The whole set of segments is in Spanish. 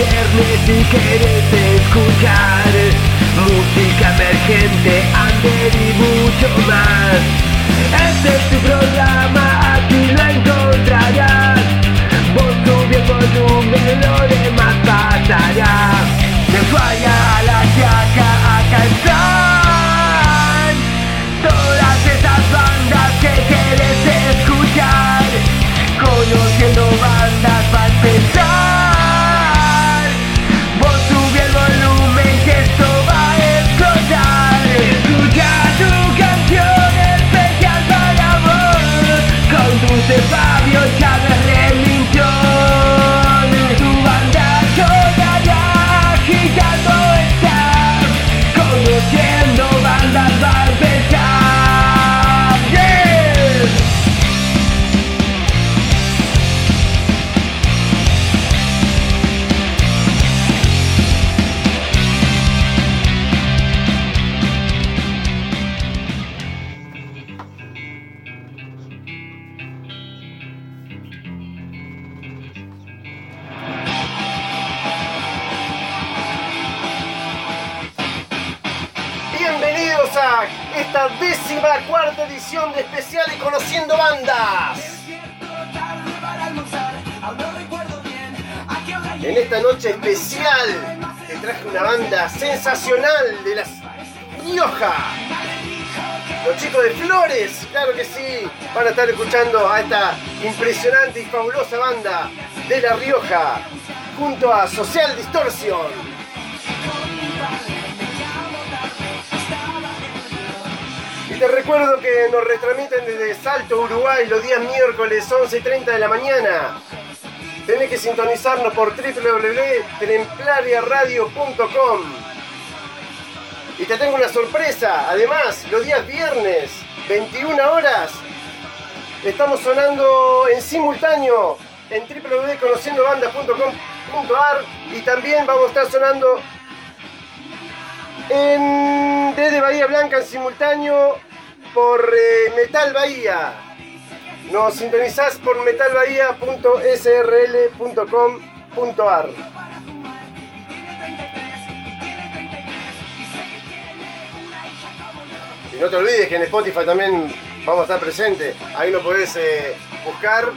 viernes y querés escuchar música emergente, under y mucho más. Este es tu programa, They esta noche especial te traje una banda sensacional de las Rioja. Los chicos de Flores, claro que sí, van a estar escuchando a esta impresionante y fabulosa banda de La Rioja, junto a Social Distortion. Y te recuerdo que nos retransmiten desde Salto, Uruguay, los días miércoles 11 y 30 de la mañana. Tenés que sintonizarnos por www.templariaradio.com. Y te tengo una sorpresa. Además, los días viernes, 21 horas, estamos sonando en simultáneo en www.conociendobandas.com.ar y también vamos a estar sonando en, desde Bahía Blanca en simultáneo por eh, Metal Bahía. Nos sintonizás por metalbahía.srl.com.ar. Y no te olvides que en Spotify también vamos a estar presentes. Ahí lo podés eh, buscar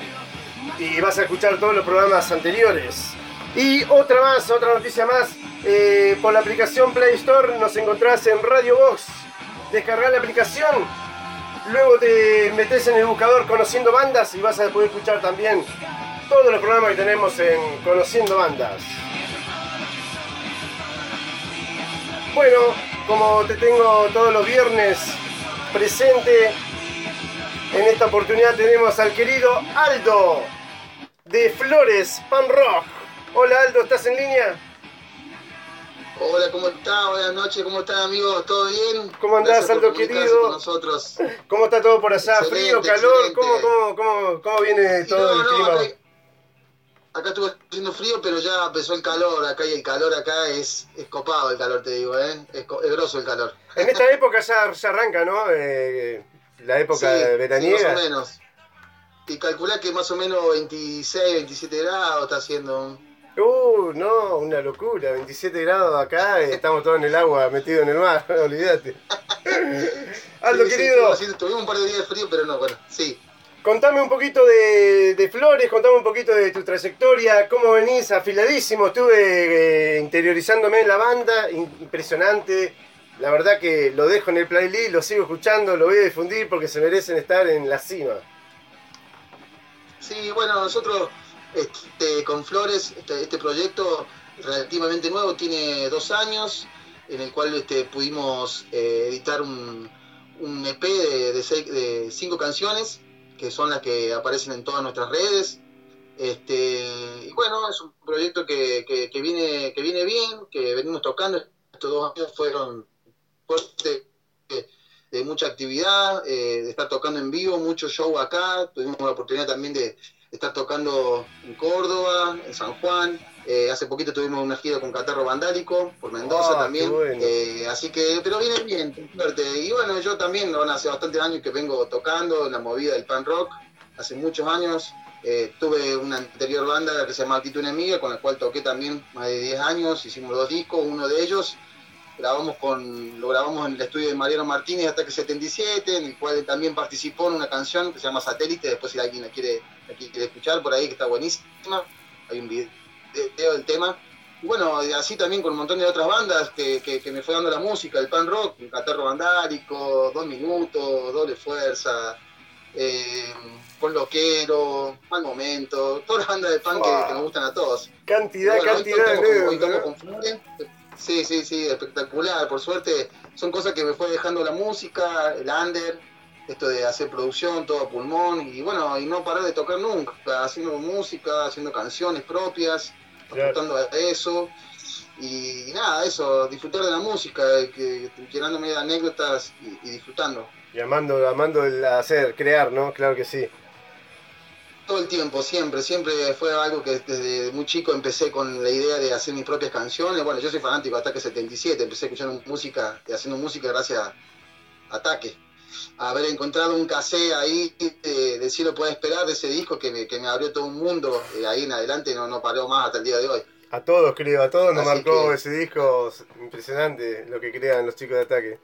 y vas a escuchar todos los programas anteriores. Y otra más, otra noticia más. eh, por la aplicación Play Store nos encontrás en Radio Box. Descargar la aplicación. Luego te metes en el buscador Conociendo Bandas y vas a poder escuchar también todos los programas que tenemos en Conociendo Bandas. Bueno, como te tengo todos los viernes presente, en esta oportunidad tenemos al querido Aldo de Flores Pan Rock. Hola Aldo, ¿estás en línea? Hola, ¿cómo están? Buenas noches, ¿cómo están amigos? ¿Todo bien? ¿Cómo andás, Aldo, querido? con nosotros. ¿Cómo está todo por allá? Excelente, ¿Frío, calor? ¿Cómo, cómo, cómo, cómo viene todo no, el no, clima? acá, acá estuvo haciendo frío, pero ya empezó el calor acá y el calor acá es, es copado el calor, te digo, ¿eh? Es, es grosso el calor. En esta época ya, ya arranca, ¿no? Eh, la época Sí, sí, veraniega. más o menos. Y calculá que más o menos 26, 27 grados está haciendo. Uh, no, una locura. 27 grados acá, estamos todos en el agua, metidos en el mar, olvídate. Aldo, Sí, sí, querido, haciendo- tuvimos un par de días de frío, pero no, bueno, sí. contame un poquito de, de Flores, contame un poquito de tu trayectoria, cómo venís afiladísimo. Estuve eh, interiorizándome en la banda, impresionante. La verdad que lo dejo en el playlist, lo sigo escuchando, lo voy a difundir porque se merecen estar en la cima. Sí, bueno, nosotros este, con Flores, este, este proyecto relativamente nuevo, tiene dos años, en el cual este, pudimos eh, editar un, un EP de, cinco canciones, que son las que aparecen en todas nuestras redes. Este, y bueno, es un proyecto que, que- viene, que viene bien, que venimos tocando. Estos dos años fueron fuertes de, de mucha actividad, eh, de estar tocando en vivo, mucho show acá. Tuvimos la oportunidad también de estar tocando en Córdoba, en San Juan. Eh, hace poquito tuvimos una gira con Catarro Vandálico por Mendoza Ah, también. bueno. Eh, así que, pero viene bien, suerte. Y bueno, yo también, bueno, hace bastantes años que vengo tocando en la movida del pan rock. hace muchos años. Eh, tuve una anterior banda que se llama Actitud Enemiga, con la cual toqué también más de 10 años, hicimos dos discos, uno de ellos grabamos con, lo grabamos en el estudio de Mariano Martínez hasta que 77, en el cual también participó en una canción que se llama Satélite, después si alguien la quiere, la quiere escuchar por ahí, que está buenísima, hay un video del tema. Y bueno, así también con un montón de otras bandas que, que, me fue dando la música, el pan rock, el Catarro Vandálico, Dos Minutos, Doble Fuerza, eh, Con Loquero, Mal Momento, todas las bandas de pan que, nos gustan a todos. Cantidad, cantidad de Sí, sí, sí, espectacular. Por suerte son cosas que me fue dejando la música, el under, esto de hacer producción, todo a pulmón, y bueno, y no parar de tocar nunca, haciendo música, haciendo canciones propias, disfrutando de eso. Y, nada, eso, disfrutar de la música, que, llenándome anécdotas y, disfrutando. Y amando, amando el hacer, crear, ¿no? Claro que sí. Todo el tiempo, siempre, siempre fue algo que desde muy chico empecé con la idea de hacer mis propias canciones. Bueno, yo soy fanático de Ataque 77, empecé escuchando música, haciendo música gracias a Ataque. Haber encontrado un casé ahí de, de Cielo Puede Esperar, de ese disco que me, que me abrió todo un mundo, eh, ahí en adelante no, no paró más hasta el día de hoy. A todos, creo, a todos nos marcó ese disco impresionante, lo que crean los chicos de Ataque.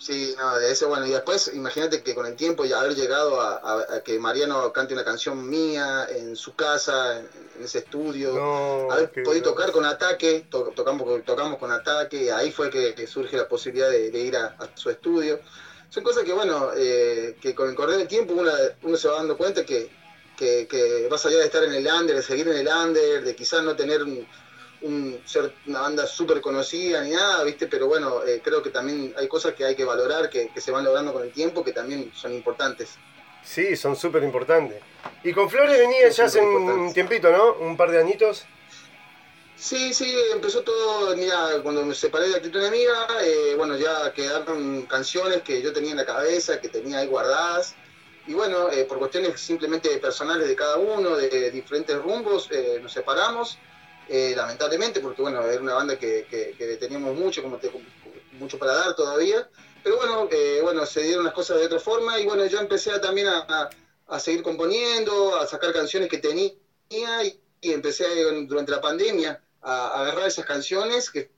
Sí, no, de eso, bueno, y después imagínate que con el tiempo ya haber llegado a, que Mariano cante una canción mía en su casa, en, ese estudio, haber podido tocar con Ataque, tocamos, tocamos con Ataque, ahí fue que, surge la posibilidad de, ir a, su estudio. Son cosas que, bueno, eh, que con el correr del tiempo uno, uno se va dando cuenta que, que, que vas allá de estar en el under, de seguir en el under, de quizás no tener un un, ser una banda súper conocida ni nada, ¿viste? Pero bueno, eh, creo que también hay cosas que hay que valorar, que, se van logrando con el tiempo, que también son importantes. Sí, son súper importantes. Y con Flores venía ya hace un tiempito, ¿no? Un par de añitos. Sí, sí, empezó todo, mira, cuando me separé de Actitud Enemiga, eh, bueno, ya quedaron canciones que yo tenía en la cabeza, que tenía ahí guardadas. Y bueno, eh, por cuestiones simplemente personales de cada uno, de diferentes rumbos, nos separamos eh, lamentablemente, porque bueno, era una banda que, teníamos mucho, como mucho para dar todavía, pero bueno, eh, bueno, se dieron las cosas de otra forma y bueno, yo empecé también a, seguir componiendo, a sacar canciones que tenía y, empecé durante la pandemia a, agarrar esas canciones que,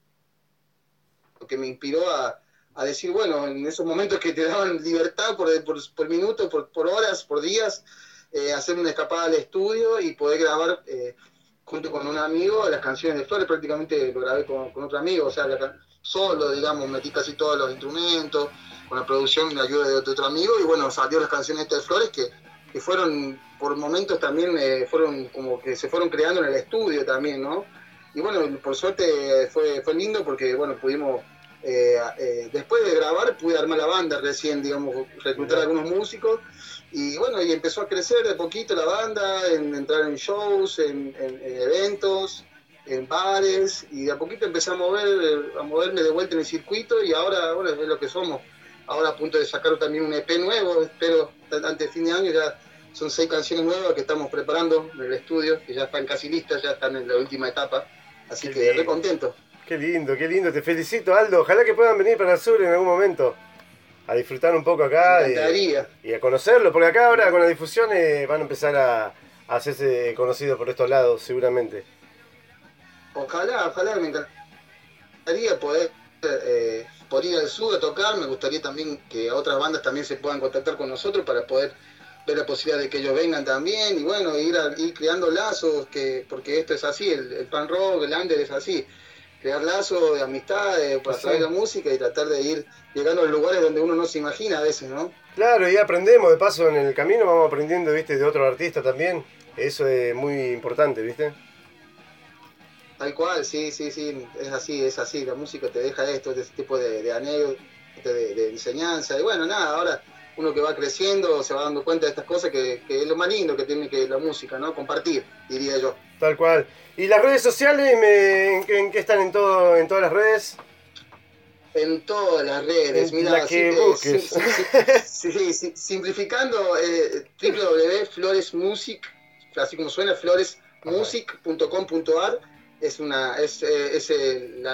que me inspiró a, decir, bueno, en esos momentos que te daban libertad por, por, minutos, por, horas, por días, eh, hacer una escapada al estudio y poder grabar junto con un amigo, las canciones de Flores prácticamente lo grabé con, otro amigo, o sea, solo, digamos, metí casi todos los instrumentos, con la producción y la ayuda de, otro amigo, y bueno, salió las canciones de Flores que, que fueron, por momentos también, eh, fueron como que se fueron creando en el estudio también, ¿no? Y bueno, por suerte fue, fue lindo porque, bueno, pudimos, eh, eh, después de grabar, pude armar la banda recién, digamos, reclutar a algunos músicos y bueno, y empezó a crecer de poquito la banda, en entrar en shows, en, eventos, en bares, y de a poquito empecé a mover, a moverme de vuelta en el circuito y ahora, ahora es lo que somos. Ahora a punto de sacar también un EP nuevo, espero antes de fin de año ya son seis canciones nuevas que estamos preparando en el estudio, que ya están casi listas, ya están en la última etapa, así que re contento. Qué lindo, qué lindo, te felicito Aldo, ojalá que puedan venir para el sur en algún momento a disfrutar un poco acá y, y, a conocerlo, porque acá ahora con la difusión eh, van a empezar a, hacerse conocidos por estos lados, seguramente. Ojalá, ojalá, me encantaría poder, eh, ir al sur a tocar, me gustaría también que otras bandas también se puedan contactar con nosotros para poder ver la posibilidad de que ellos vengan también y bueno, ir, ir creando lazos, que porque esto es así, el, el pan rock, el under es así crear lazos de amistad para traer la música y tratar de ir llegando a lugares donde uno no se imagina a veces, ¿no? Claro, y aprendemos, de paso en el camino vamos aprendiendo, viste, de otros artistas también. Eso es muy importante, viste. Tal cual, sí, sí, sí, es así, es así. La música te deja esto, este tipo de, de anécdotas, de, enseñanza. Y bueno, nada, ahora uno que va creciendo se va dando cuenta de estas cosas que, que es lo más lindo que tiene que la música, ¿no? Compartir, diría yo. Tal cual. ¿Y las redes sociales en, qué están en todo en todas las redes? En todas las redes, mira, que simplificando, eh, www.floresmusic, así como suena, floresmusic.com.ar es una es, eh, es el,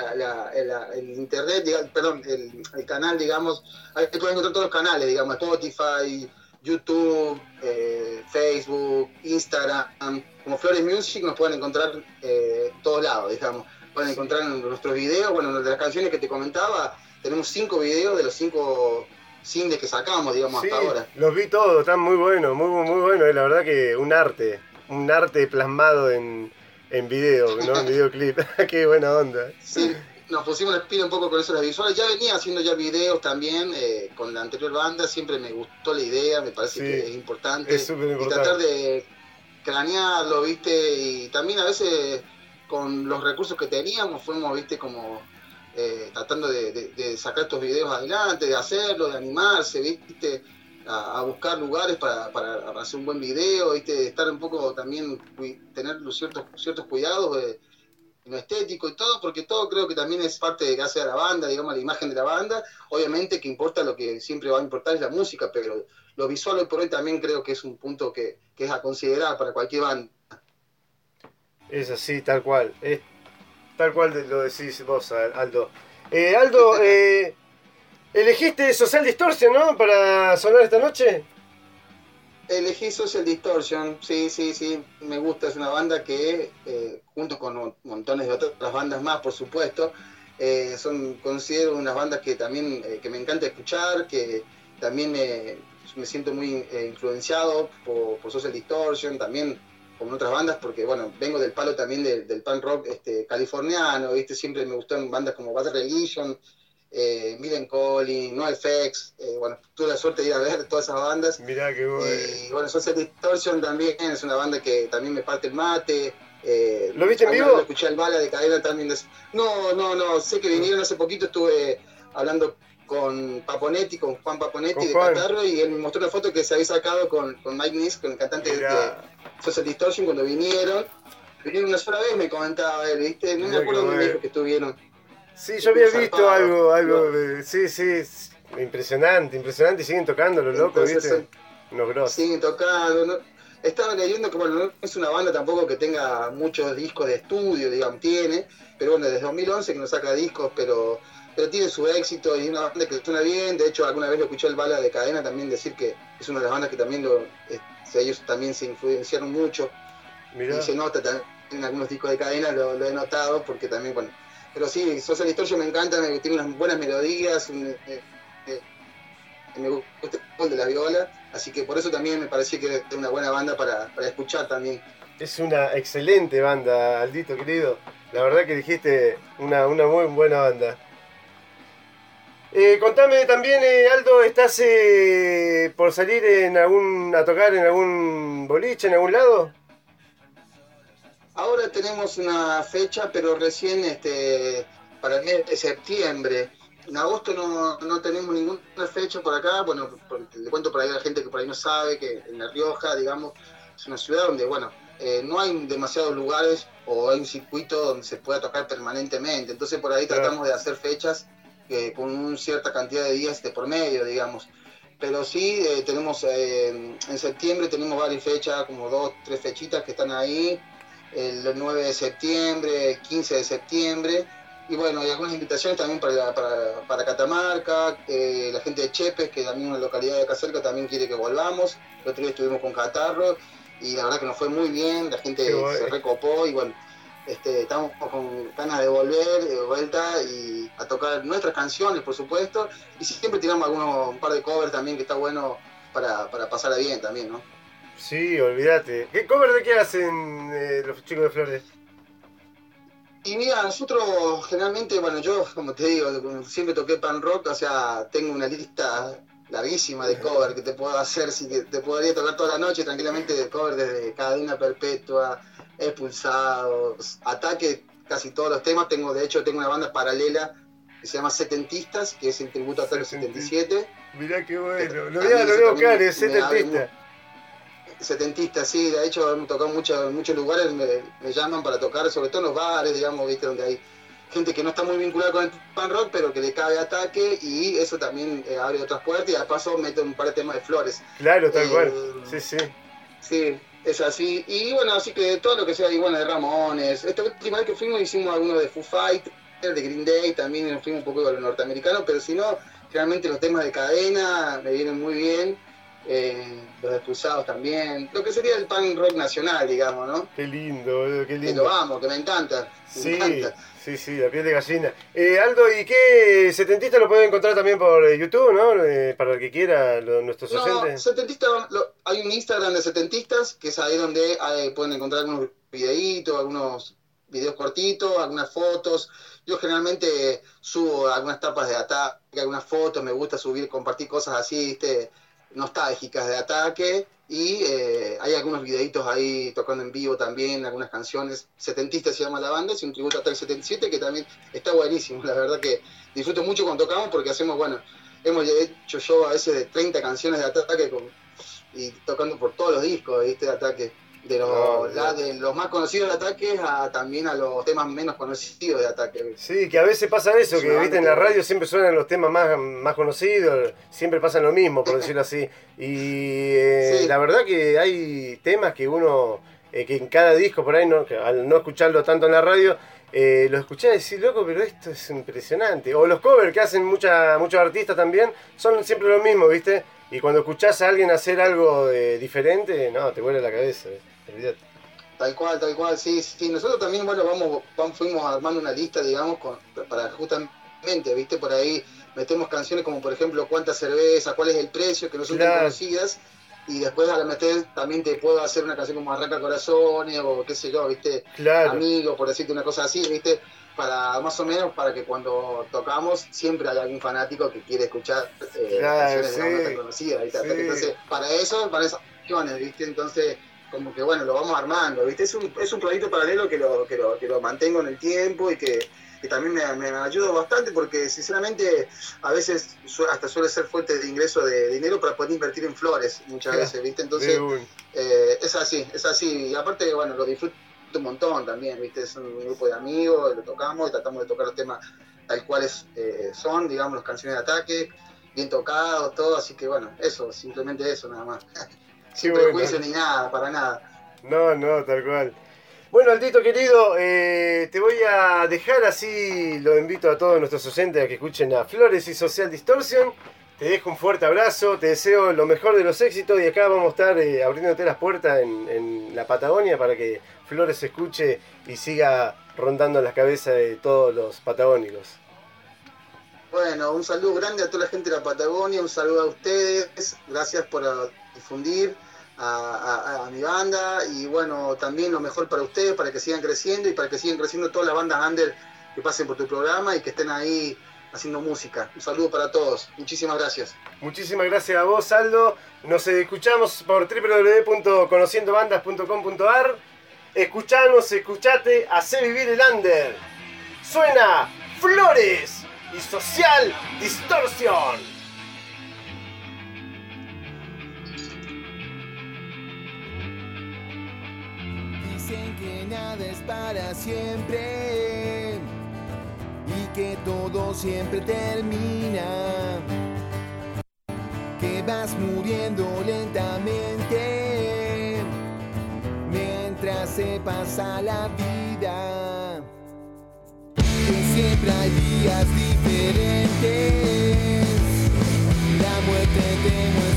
internet, perdón, el, canal, digamos, ahí pueden encontrar todos los canales, digamos, Spotify, YouTube, eh, Facebook, Instagram, como Flores Music nos pueden encontrar eh, todos lados, digamos. Pueden encontrar en nuestros videos, bueno, de las canciones que te comentaba, tenemos cinco videos de los cinco singles que sacamos, digamos, hasta ahora. Los vi todos, están muy buenos, muy, muy buenos, la verdad que un arte, un arte plasmado en, en video, ¿no? En videoclip. Qué buena onda. Sí, nos pusimos el pino un poco con eso las visuales. Ya venía haciendo ya videos también eh, con la anterior banda, siempre me gustó la idea, me parece que es importante. Es súper importante. Y tratar de cranearlo, ¿viste? Y también a veces con los recursos que teníamos fuimos, ¿viste? Como eh, tratando de, sacar estos videos adelante, de hacerlo, de animarse, ¿viste? A, buscar lugares para, para, hacer un buen video, ¿viste? Estar un poco también, tener ciertos, ciertos cuidados. de lo estético y todo, porque todo creo que también es parte de que hace a la banda, digamos, la imagen de la banda. Obviamente que importa lo que siempre va a importar es la música, pero lo visual hoy por hoy también creo que es un punto que, es a considerar para cualquier banda. Es así, tal cual. Es tal cual lo decís vos, Aldo. Eh, Aldo, eh, elegiste Social Distortion, ¿no? Para sonar esta noche. Elegí Social Distortion, sí, sí, sí, me gusta, es una banda que, eh, junto con montones de otras bandas más, por supuesto, eh, son, considero unas bandas que también eh, que me encanta escuchar, que también me siento muy influenciado por, Social Distortion, también con otras bandas, porque bueno, vengo del palo también del punk rock este, californiano, ¿viste? siempre me gustaron bandas como Bad Religion, eh, Milen Collin, No FX, eh, bueno, tuve la suerte de ir a ver todas esas bandas. Mirá qué bueno. Y bueno, Social Distortion también es una banda que también me parte el mate. Eh, ¿Lo viste en vivo? Escuché al Bala de Cadena también. No, no, no, sé que vinieron hace poquito, estuve hablando con Paponetti, con Juan Paponetti de Catarro, y él me mostró una foto que se había sacado con, con Mike Nis, con el cantante de Social Distortion, cuando vinieron. Vinieron una sola vez, me comentaba él, ¿viste? No me acuerdo dónde dijo que estuvieron. Sí, yo había visto algo, algo de, sí, sí, impresionante, impresionante, y siguen tocando los locos, ¿viste? Unos grosos. Siguen tocando, ¿no? Estaba leyendo que bueno, no es una banda tampoco que tenga muchos discos de estudio, digamos, tiene, pero bueno, desde 2011 que no saca discos, pero, pero tiene su éxito y es una banda que suena bien, de hecho alguna vez lo escuché el Bala de Cadena también decir que es una de las bandas que también lo, este, ellos también se influenciaron mucho, y se nota también en algunos discos de Cadena, lo, lo he notado, porque también, bueno, pero sí, Social Distortion me encanta, tiene unas buenas melodías, eh, eh, me gusta el de la viola, así que por eso también me parecía que era una buena banda para, escuchar también. Es una excelente banda, Aldito querido. La verdad que dijiste una, una muy buena banda. Eh, contame también, Aldo, ¿estás por salir en algún, a tocar en algún boliche, en algún lado? Ahora tenemos una fecha, pero recién este, para el mes de septiembre. En agosto no, tenemos ninguna fecha por acá. Bueno, le cuento para ahí a la gente que por ahí no sabe que en La Rioja, digamos, es una ciudad donde, bueno, eh, no hay demasiados lugares o hay un circuito donde se pueda tocar permanentemente. Entonces por ahí tratamos de hacer fechas eh, con una cierta cantidad de días de por medio, digamos. Pero sí, eh, tenemos en septiembre tenemos varias fechas, como dos, tres fechitas que están ahí el 9 de septiembre, 15 de septiembre. Y bueno, hay algunas invitaciones también para, para, Catamarca, eh, la gente de Chepes, que también una localidad de acá cerca, también quiere que volvamos. El otro día estuvimos con Catarro y la verdad que nos fue muy bien, la gente se recopó y bueno, este, estamos con ganas de volver de vuelta y a tocar nuestras canciones, por supuesto. Y siempre tiramos algunos, un par de covers también que está bueno para, para pasarla bien también, ¿no? Sí, olvídate. ¿Qué cover de qué hacen eh, los chicos de Flores? Y mira, nosotros generalmente, bueno, yo, como te digo, siempre toqué pan rock, o sea, tengo una lista larguísima de cover que te puedo hacer, si que te podría tocar toda la noche tranquilamente de cover desde Cadena Perpetua, Expulsados, Ataque, casi todos los temas. Tengo, de hecho, tengo una banda paralela que se llama Setentistas, que es en tributo a Ataque 77. Mirá qué bueno, lo voy a, lo buscar, es Setentista setentista, sí, de hecho hemos tocado en muchos lugares, me, llaman para tocar, sobre todo en los bares, digamos, viste, donde hay gente que no está muy vinculada con el pan rock, pero que le cabe ataque y eso también eh, abre otras puertas y al paso mete un par de temas de flores. Claro, tal cual, sí, sí. Sí, es así. Y bueno, así que todo lo que sea, y bueno, de Ramones. Esta última vez que fuimos hicimos algunos de Foo Fighters, de Green Day, también nos fuimos un poco con los norteamericanos, pero si no, realmente los temas de cadena me vienen muy bien eh, los expulsados también, lo que sería el punk rock nacional, digamos, ¿no? Qué lindo, boludo, qué Que lindo. lo amo, que me encanta. Me Sí, encanta. sí, sí, la piel de gallina. Eh, Aldo, ¿y qué setentista lo pueden encontrar también por eh, YouTube, no? Eh, para el que quiera, lo- nuestros No, oyentes. setentista, lo- hay un Instagram de setentistas, que es ahí donde eh, pueden encontrar algunos videitos, algunos videos cortitos, algunas fotos. Yo generalmente subo algunas tapas de ataque, algunas fotos, me gusta subir, compartir cosas así, ¿viste? Nostálgicas de ataque. Y eh, hay algunos videitos ahí tocando en vivo también, algunas canciones. Setentista se llama la banda, es un tributo a Ataque 77 que también está buenísimo. La verdad que disfruto mucho cuando tocamos porque hacemos, bueno, hemos hecho yo a veces de 30 canciones de ataque y tocando por todos los discos. De ataque. De los, No, de los más conocidos de ataque a también a los temas menos conocidos de ataque. Sí, que a veces pasa eso, Es que viste en la radio siempre suenan los temas más, más conocidos, siempre pasan lo mismo, por decirlo así. Y eh, Sí. la verdad que hay temas que uno, eh, que en cada disco por ahí, no, que al no escucharlo tanto en la radio, eh, lo escuchás y decís, loco, pero esto es impresionante. O los covers que hacen mucha, muchos artistas también, son siempre lo mismo, ¿viste? Y cuando escuchás a alguien hacer algo eh, diferente, no, te vuela la cabeza, ¿eh? Tal cual, tal cual, sí, sí. Nosotros también, bueno, vamos, vamos- fuimos armando una lista, digamos, con- para justamente, viste, por ahí metemos canciones como, por ejemplo, cuánta cerveza, cuál es el precio, que no son tan conocidas. Y después al meter también te puedo hacer una canción como Arranca Corazones o qué sé yo, viste, Claro. Amigo, por decirte una cosa así, viste, para más o menos para que cuando tocamos siempre hay algún fanático que quiere escuchar eh, Claro, canciones de banda sí. tan conocidas, ¿viste? Sí. Entonces, para eso, para esas canciones, viste, entonces como que bueno, lo vamos armando, ¿viste? Es un, es un proyecto paralelo que lo, que lo, que lo mantengo en el tiempo y que, que también me, me ayuda bastante porque sinceramente a veces su- hasta suele ser fuente de ingreso de dinero para poder invertir en flores muchas veces, ¿viste? Entonces eh, es así, es así. Y aparte, bueno, lo disfruto un montón también, ¿viste? Es un grupo de amigos, lo tocamos y tratamos de tocar los temas tal cuales eh, son, digamos, las canciones de ataque, bien tocados, todo. Así que bueno, eso, simplemente eso nada más. Sin bueno. prejuicio ni nada, para nada. No, no, tal cual. Bueno, Aldito querido, eh, te voy a dejar así, lo invito a todos nuestros oyentes a que escuchen a Flores y Social Distortion. Te dejo un fuerte abrazo, te deseo lo mejor de los éxitos y acá vamos a estar eh, abriéndote las puertas en, en la Patagonia para que Flores escuche y siga rondando las cabezas de todos los patagónicos. Bueno, un saludo grande a toda la gente de la Patagonia, un saludo a ustedes, gracias por difundir a, mi banda y bueno, también lo mejor para ustedes, para que sigan creciendo y para que sigan creciendo todas las bandas under que pasen por tu programa y que estén ahí haciendo música. Un saludo para todos, muchísimas gracias. Muchísimas gracias a vos, Aldo. Nos escuchamos por www.conociendobandas.com.ar. Escuchanos, escuchate, hace vivir el under. Suena Flores y Social Distorsión. Que nada es para siempre y que todo siempre termina. Que vas muriendo lentamente mientras se pasa la vida. Que siempre hay días diferentes. La muerte te muestra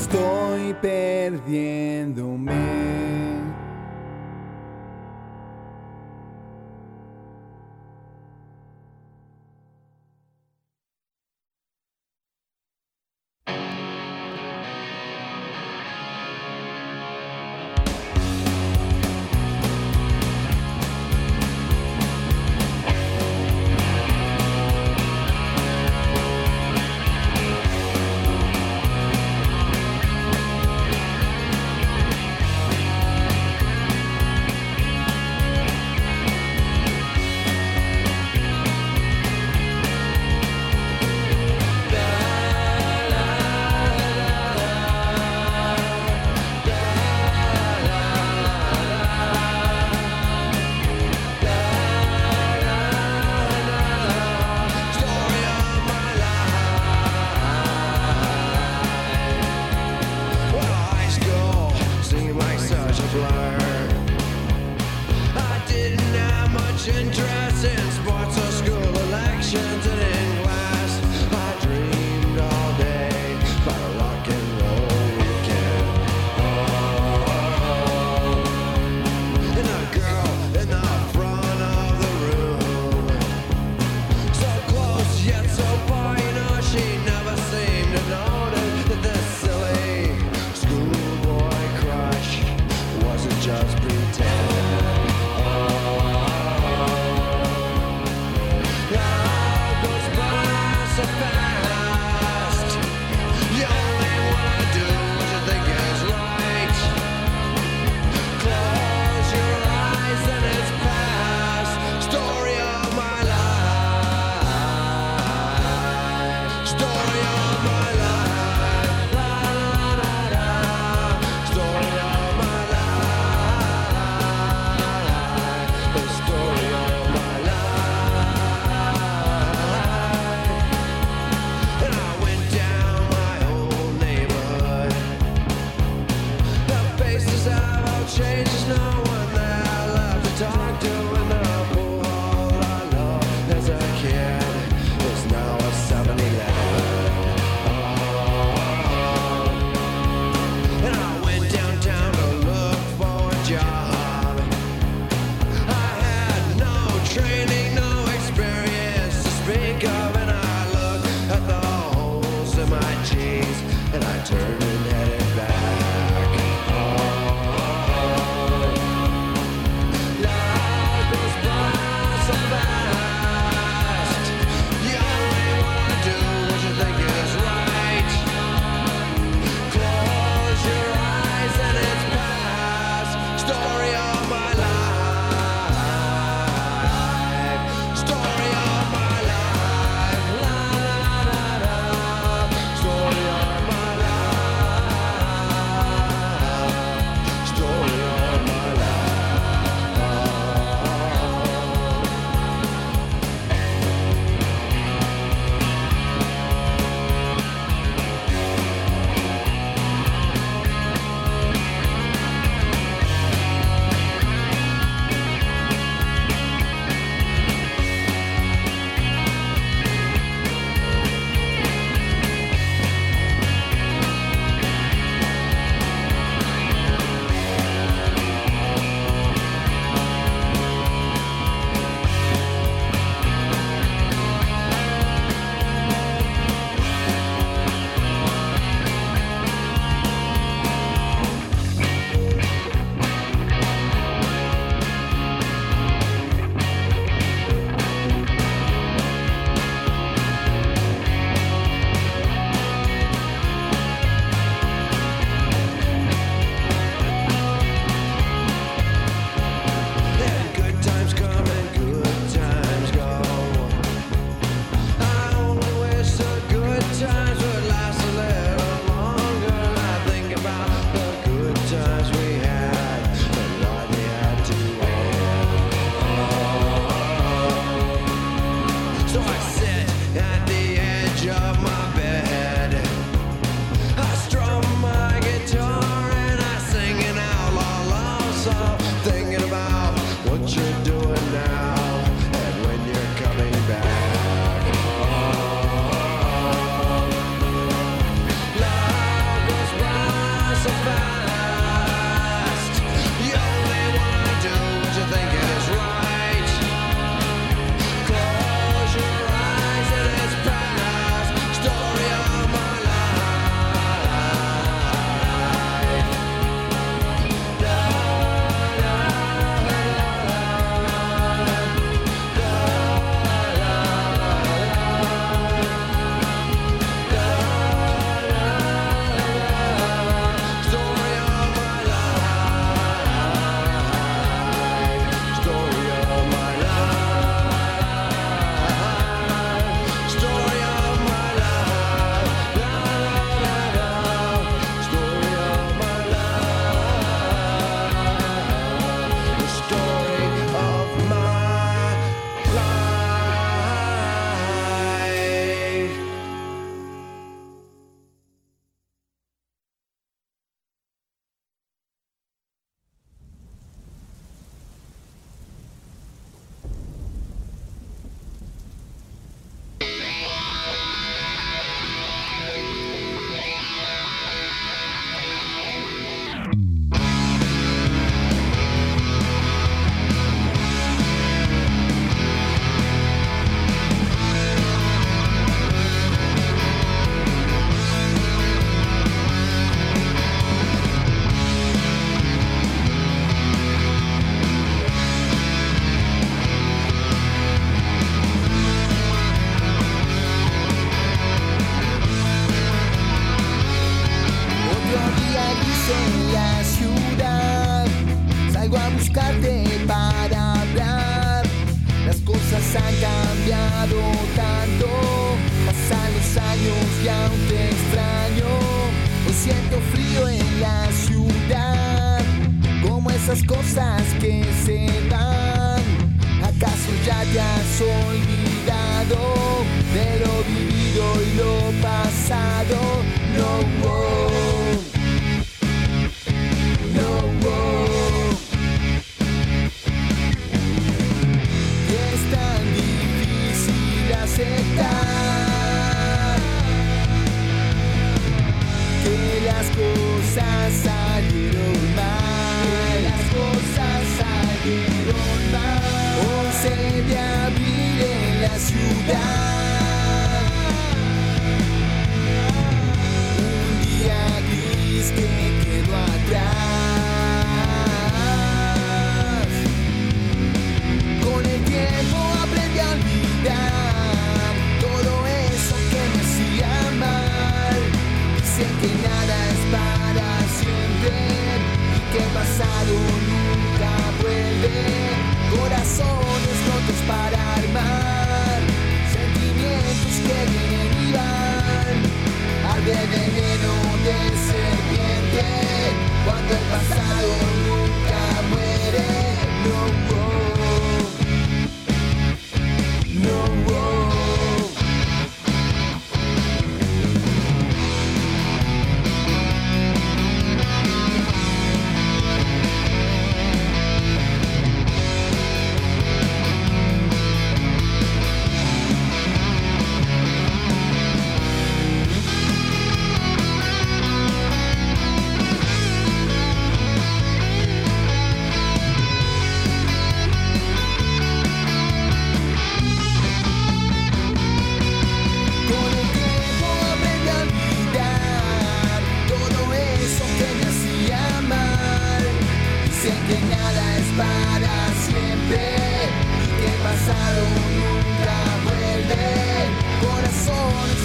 Estoy perdiéndome.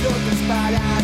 Rotos para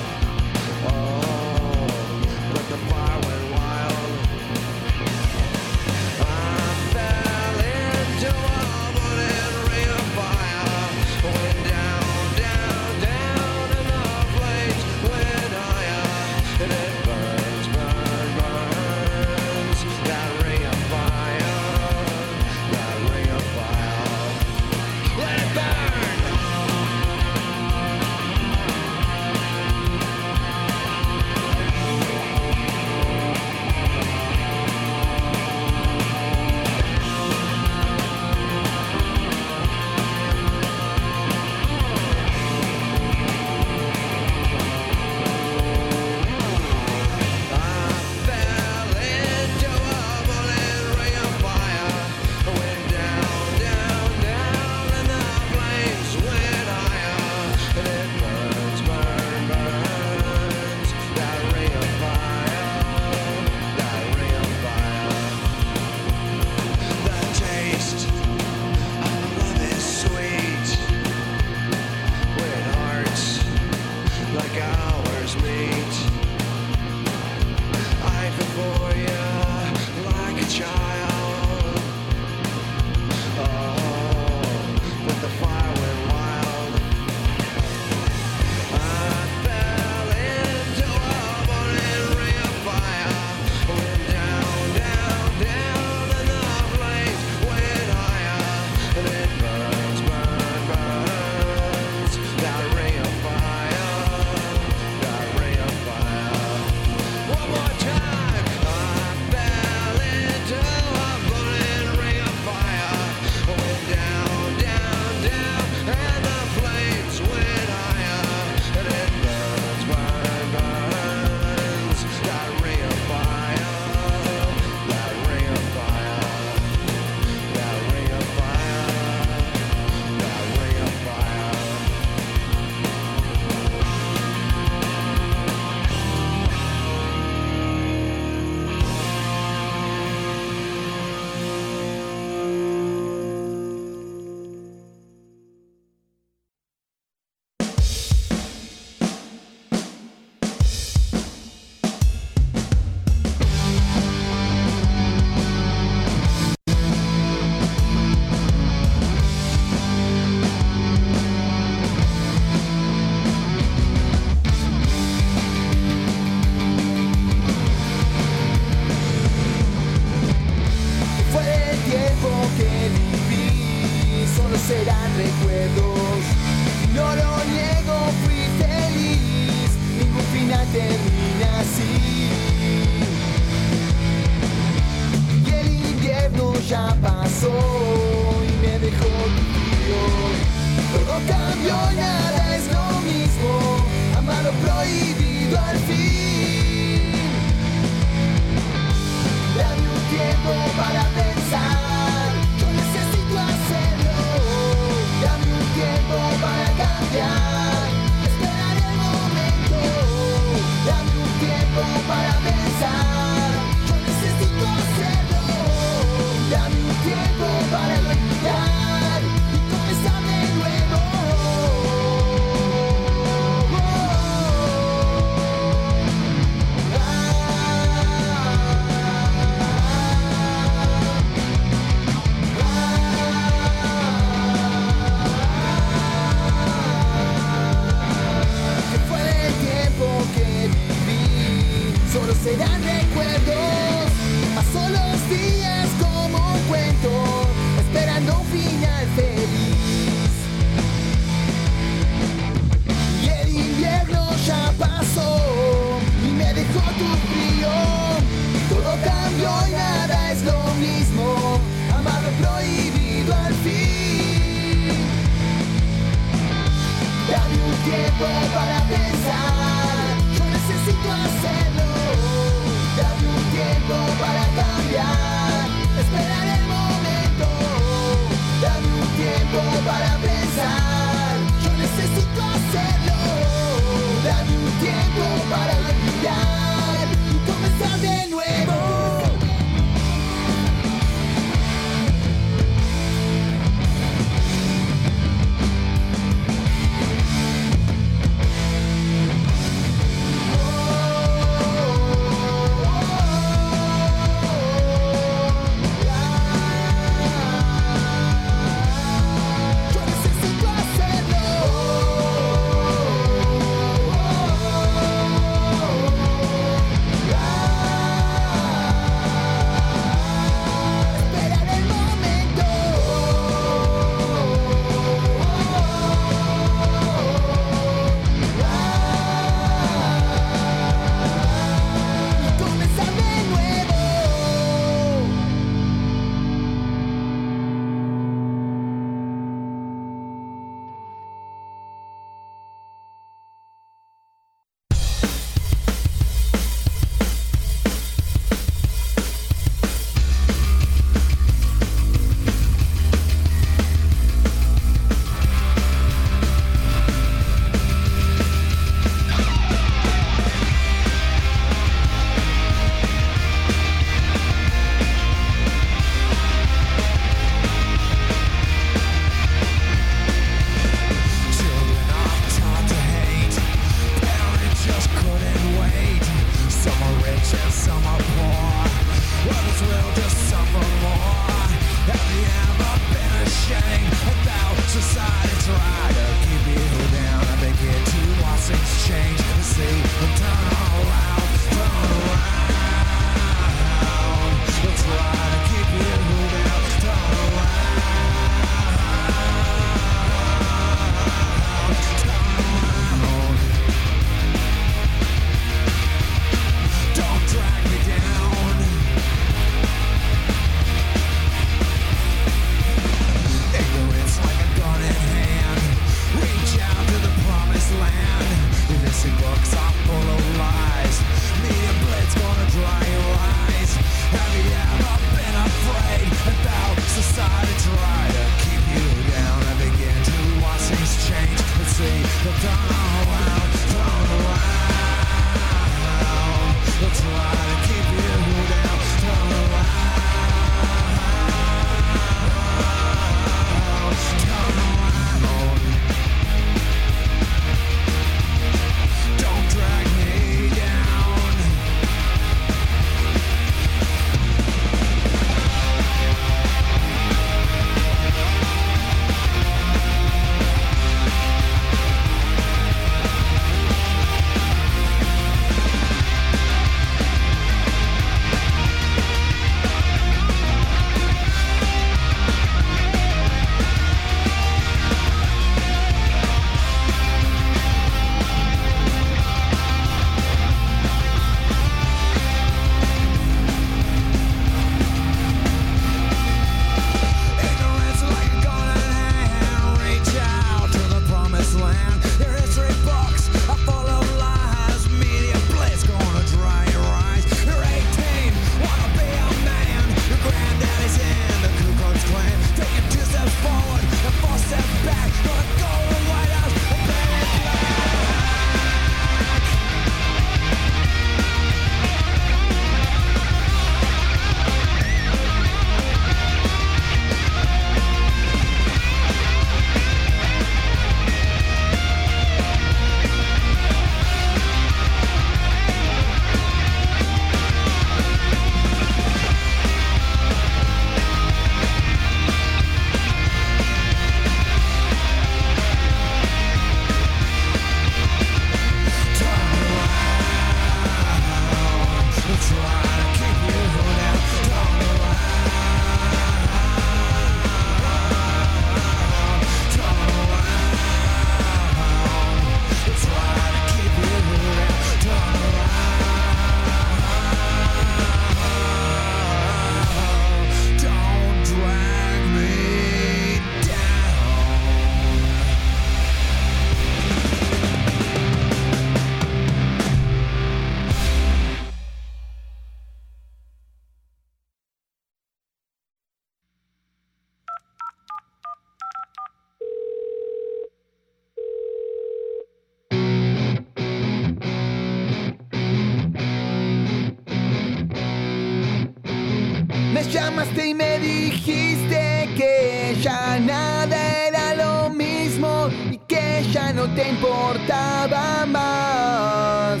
importaba más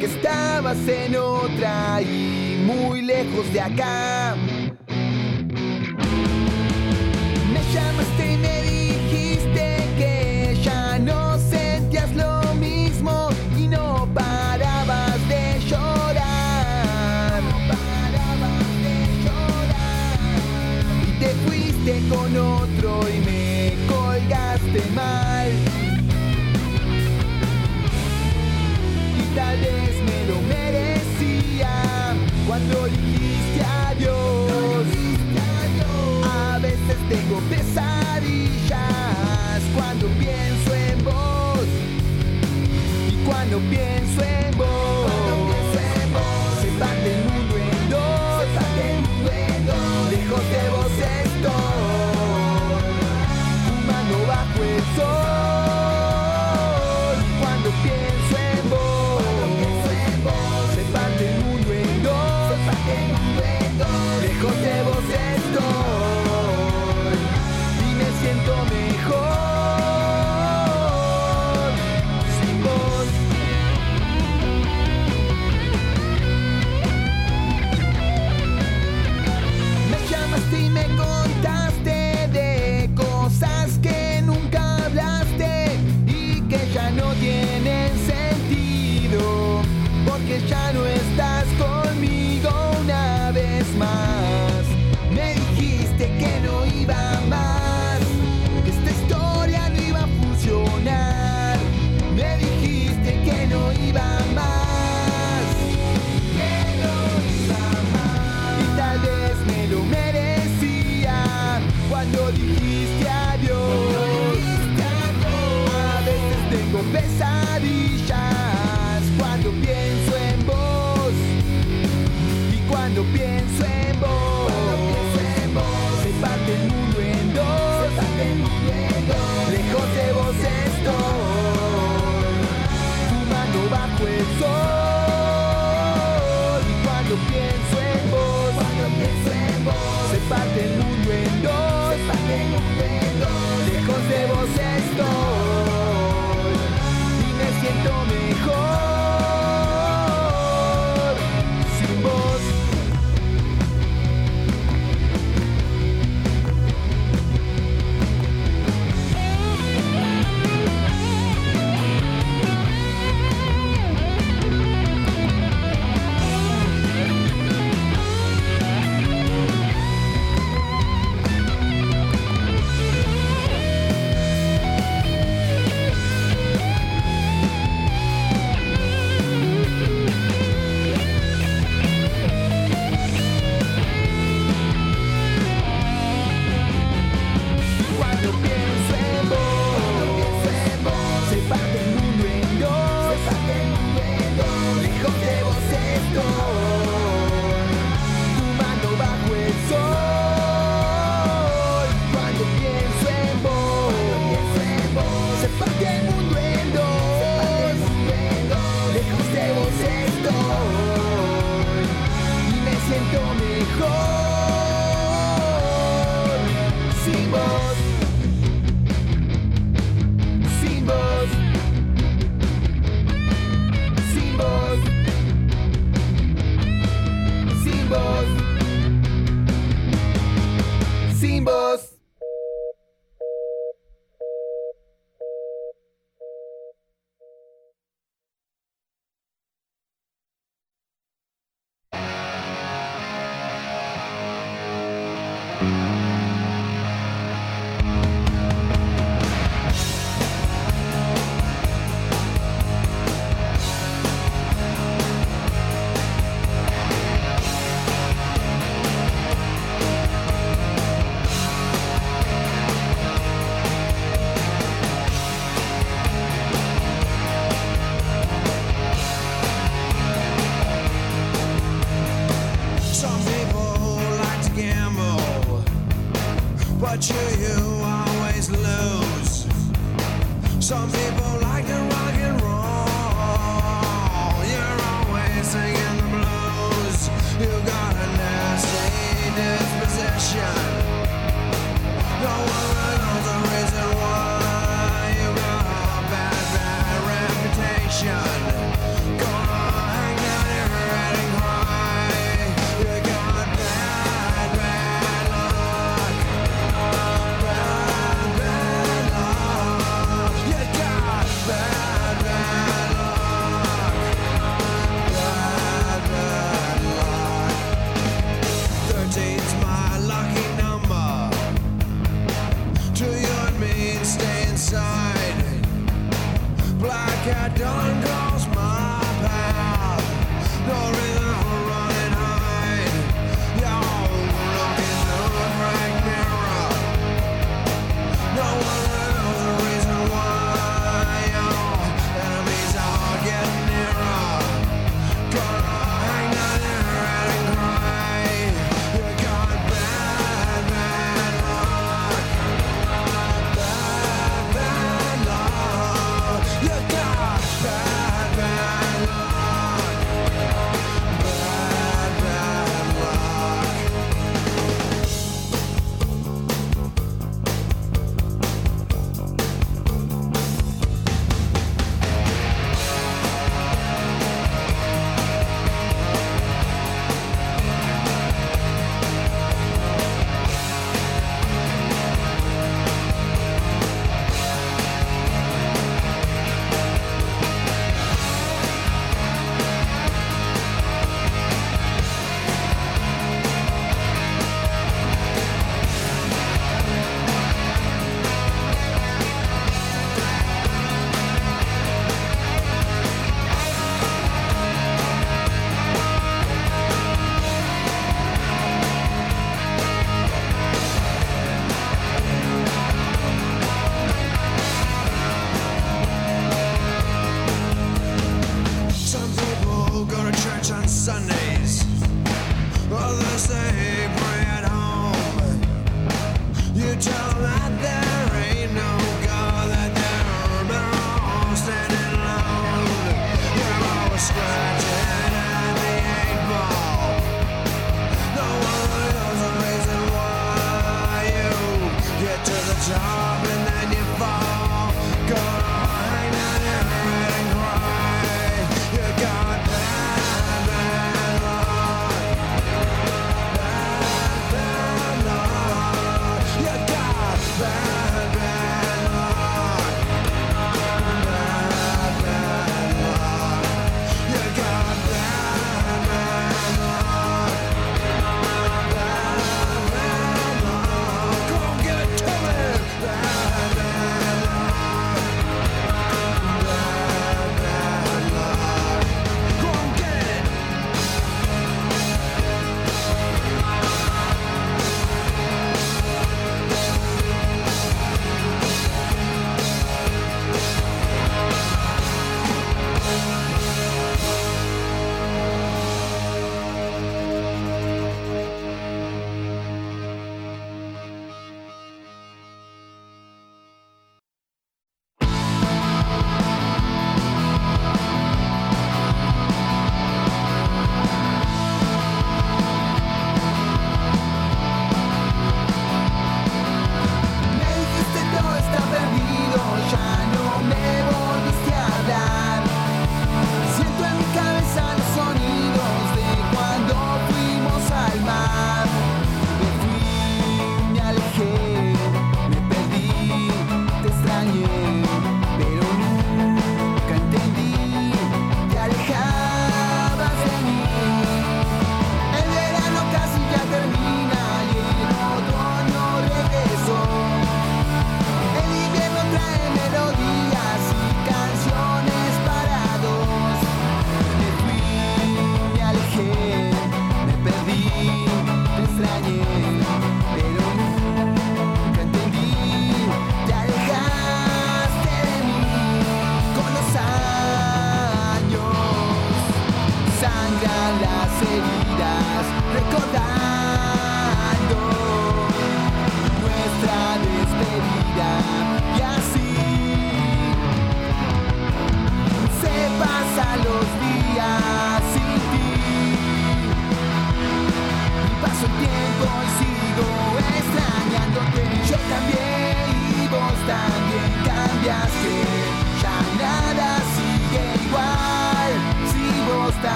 que estabas en otra y muy lejos de acá. cuando dijiste adiós. A veces tengo pesadillas.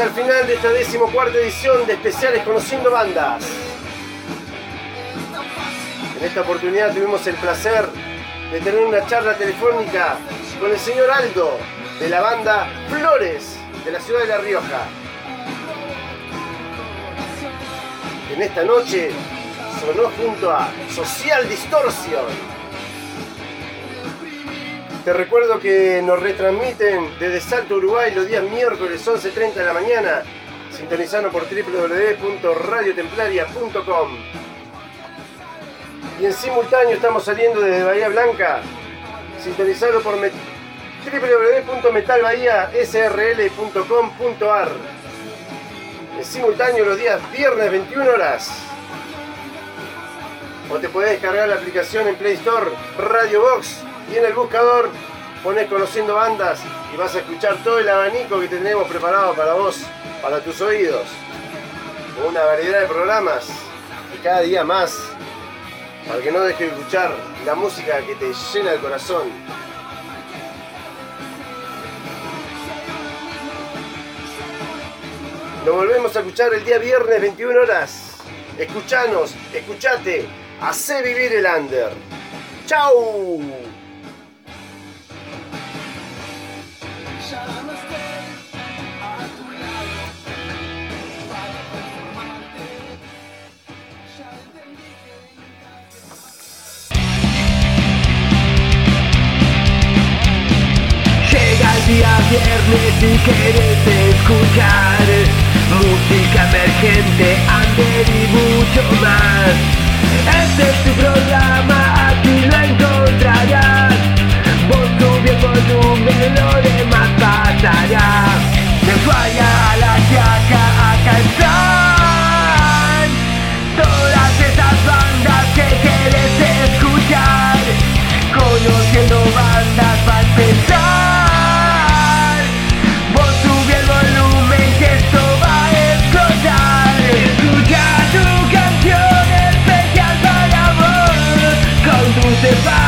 Al final de esta decimocuarta edición de especiales Conociendo Bandas. En esta oportunidad tuvimos el placer de tener una charla telefónica con el señor Aldo de la banda Flores de la ciudad de La Rioja. En esta noche sonó junto a Social Distortion. Te recuerdo que nos retransmiten desde Salto Uruguay los días miércoles 11.30 de la mañana, sintonizando por www.radiotemplaria.com. Y en simultáneo estamos saliendo desde Bahía Blanca, sintonizado por me- www.metalbahiasrl.com.ar. En simultáneo los días viernes 21 horas. O te podés descargar la aplicación en Play Store Radio Box y en el buscador pones conociendo bandas y vas a escuchar todo el abanico que tenemos preparado para vos, para tus oídos. Una variedad de programas y cada día más para que no dejes de escuchar la música que te llena el corazón. Nos volvemos a escuchar el día viernes 21 horas. Escuchanos, escuchate, hacé vivir el under. ¡Chau! día viernes y querés escuchar música emergente, under y mucho más. Este es tu programa, aquí lo encontrarás. Vos sube volumen, lo demás pasará. They